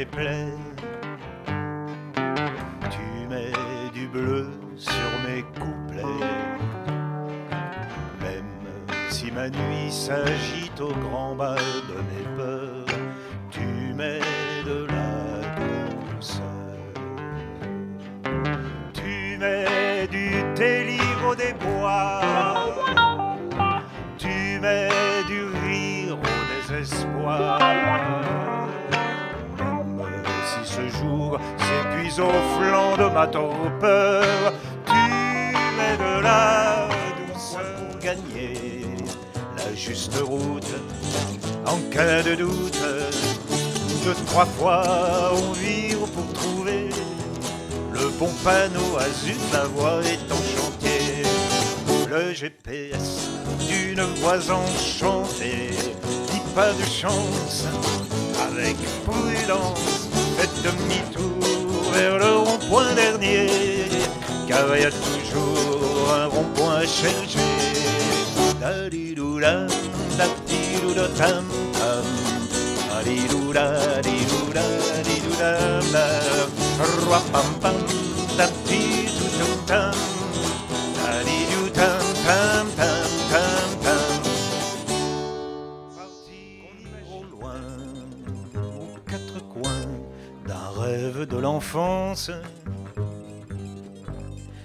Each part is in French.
plaies. Tu mets du bleu sur mes couplets. Même si ma nuit s'agite au grand bal de mes peurs, tu mets de la douceur. Tu mets du délire au déboire. Tu mets du rire au désespoir. Si ce jour s'épuise au flanc de ma torpeur, tu mets de la douceur pour gagner la juste route en cas de doute. Deux, trois fois on vire pour trouver le bon panneau à zut, la voie est enchantée. Le GPS d'une voix enchantée. Dis pas de chance, avec prudence, faites demi-tour vers le rond-point dernier. Car il y a toujours un rond-point à chercher.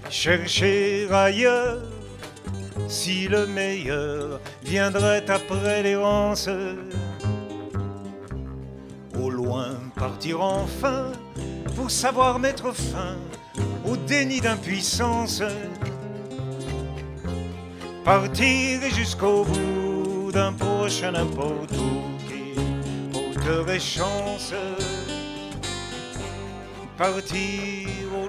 Chercher ailleurs si le meilleur viendrait après l'errance. Au loin partir enfin pour savoir mettre fin au déni d'impuissance. Partir jusqu'au bout d'un prochain n'importe où qui porterait chance. Partir au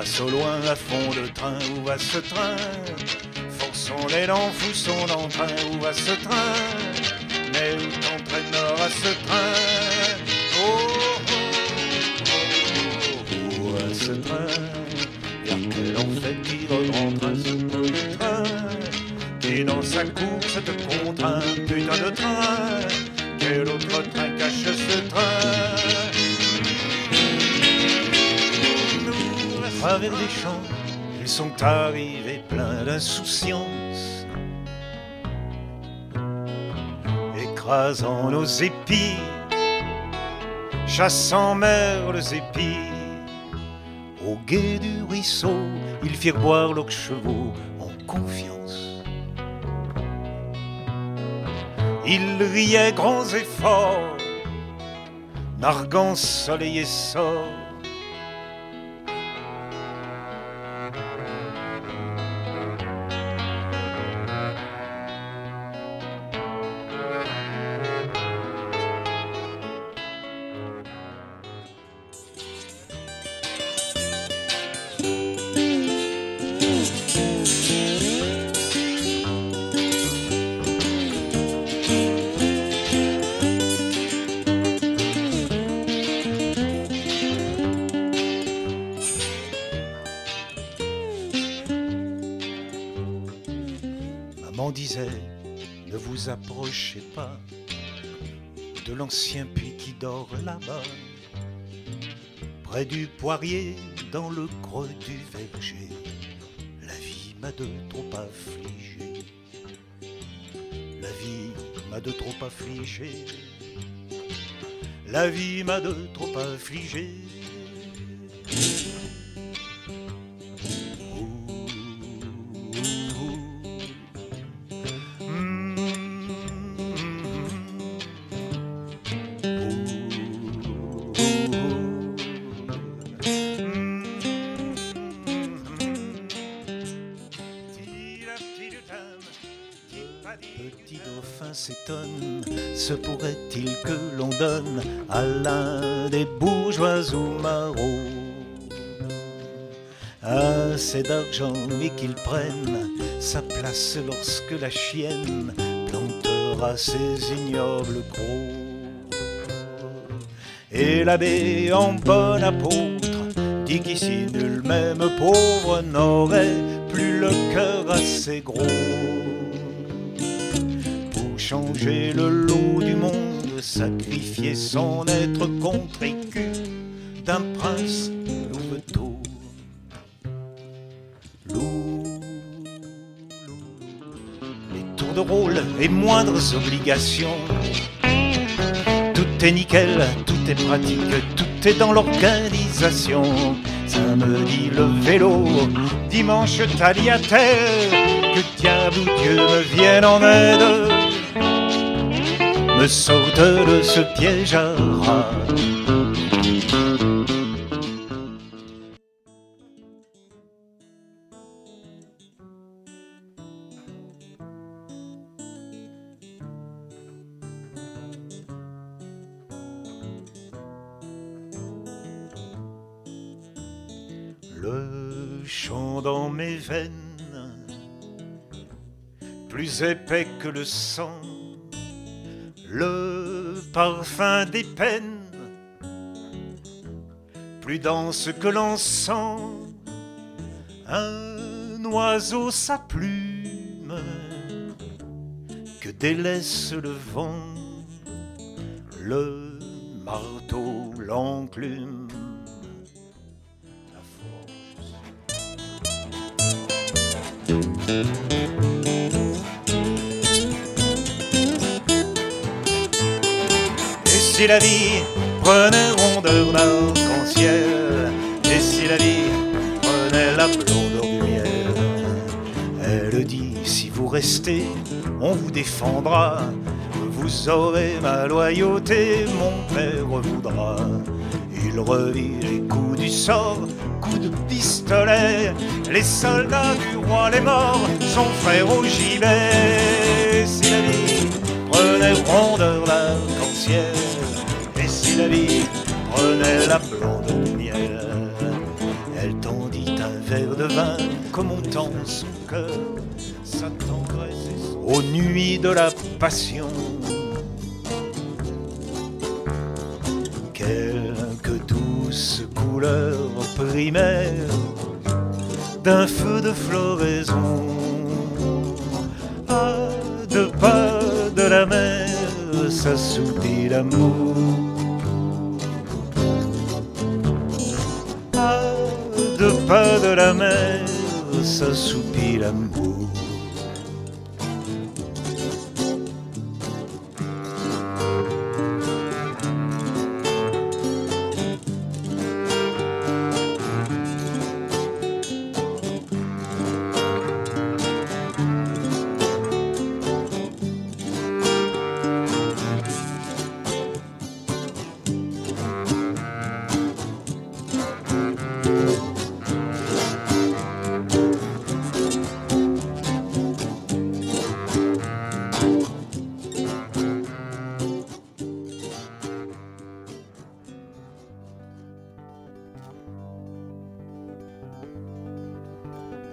Trace au loin à fond de train. Où va ce train? Forçons l'élan, foussons d'entrain. Où va ce train? Mais où t'entraînera ce train? Oh, oh, oh, Où va ce train? Vers quel en fait il rentre ce train qui dans sa course te les champs, ils sont arrivés pleins d'insouciance, écrasant nos épis, chassant merles épis. Au gué du ruisseau, ils firent boire leurs chevaux en confiance. Ils riaient grands et forts, narguant soleil et sort. Maman disait, ne vous approchez pas de l'ancien puits qui dort là-bas, près du poirier, dans le creux du verger. La vie m'a de trop affligé. La vie m'a de trop affligé. La vie m'a de trop affligé. Se pourrait-il que l'on donne à l'un des bourgeois ou marauds assez d'argent et qu'ils prennent sa place lorsque la chienne plantera ses ignobles crocs? Et l'abbé en bon apôtre dit qu'ici nul même pauvre n'aurait plus le cœur assez gros pour changer le lot du monde, sacrifier son être contre écu d'un prince louveteau. Les tours de rôle et moindres obligations. Tout est nickel, tout est pratique, tout est dans l'organisation. Samedi le vélo, dimanche tagliatelle, que diable ou Dieu me vienne en aide, me sorte de ce piège à rats. Le chant dans mes veines, plus épais que le sang, le parfum des peines, plus dense que l'encens, un oiseau sa plume que délaisse le vent, le marteau l'enclume. Si la vie prenait rondeur d'arc-en-ciel Et si la vie prenait la blondeur du miel. Elle dit si vous restez, on vous défendra. Vous aurez ma loyauté, mon père voudra. Il revit les coups du sort, coups de pistolet. Les soldats du roi, les morts, son frère au gibet. Si la vie prenait rondeur d'arc-en-ciel Prenait la blonde du miel Elle tendit un verre de vin comme on tend son cœur Sa tendresse et son- aux nuits de la passion. Quelques douces couleurs primaires d'un feu de floraison. À deux pas de la mer s'assoupit l'amour pas de la mer s'assoupit l'amour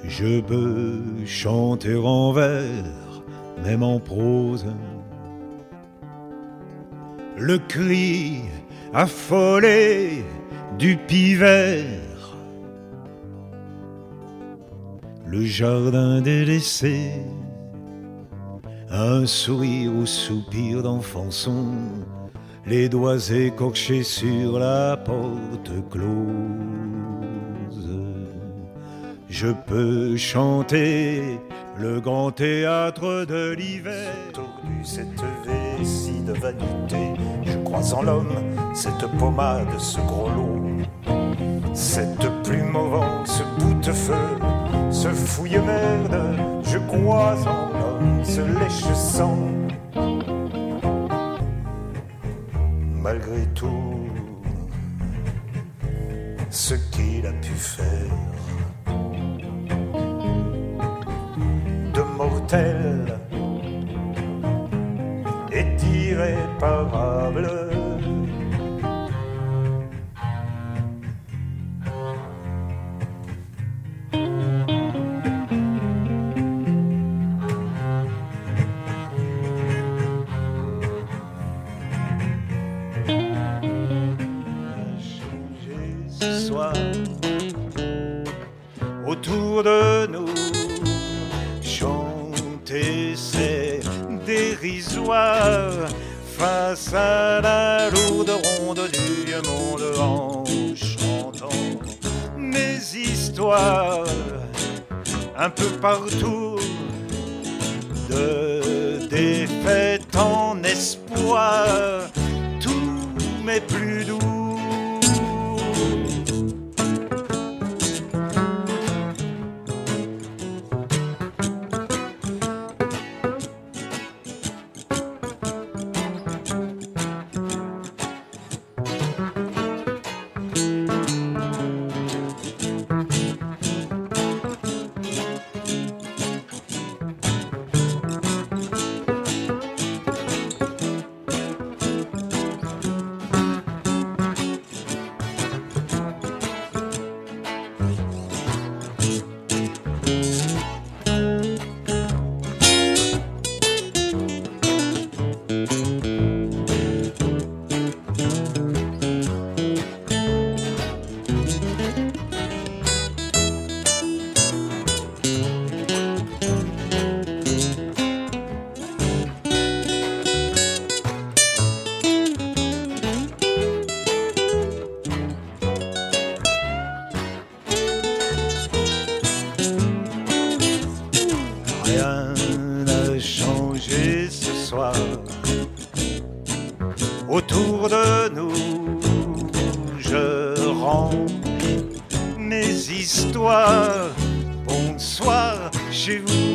Je peux chanter en vers, même en prose. Le cri affolé du pivert. Le jardin délaissé. Un sourire ou soupir d'enfant son. Les doigts écorchés sur la porte close. Je peux chanter le grand théâtre de l'hiver. Tordu cette vessie de vanité, je crois en l'homme, cette pommade, ce gros lot, cette plume au vent, ce bout de feu, ce fouille merde, je crois en l'homme, ce lèche sang. Malgré tout, ce qu'il a pu faire est irréparable. Soir autour de nous face à la lourde ronde du vieux monde en chantant mes histoires un peu partout de défaite en espoir. Tout m'est plus doux Rien n'a changé ce soir. Autour de nous, je range mes histoires. Bonsoir chez vous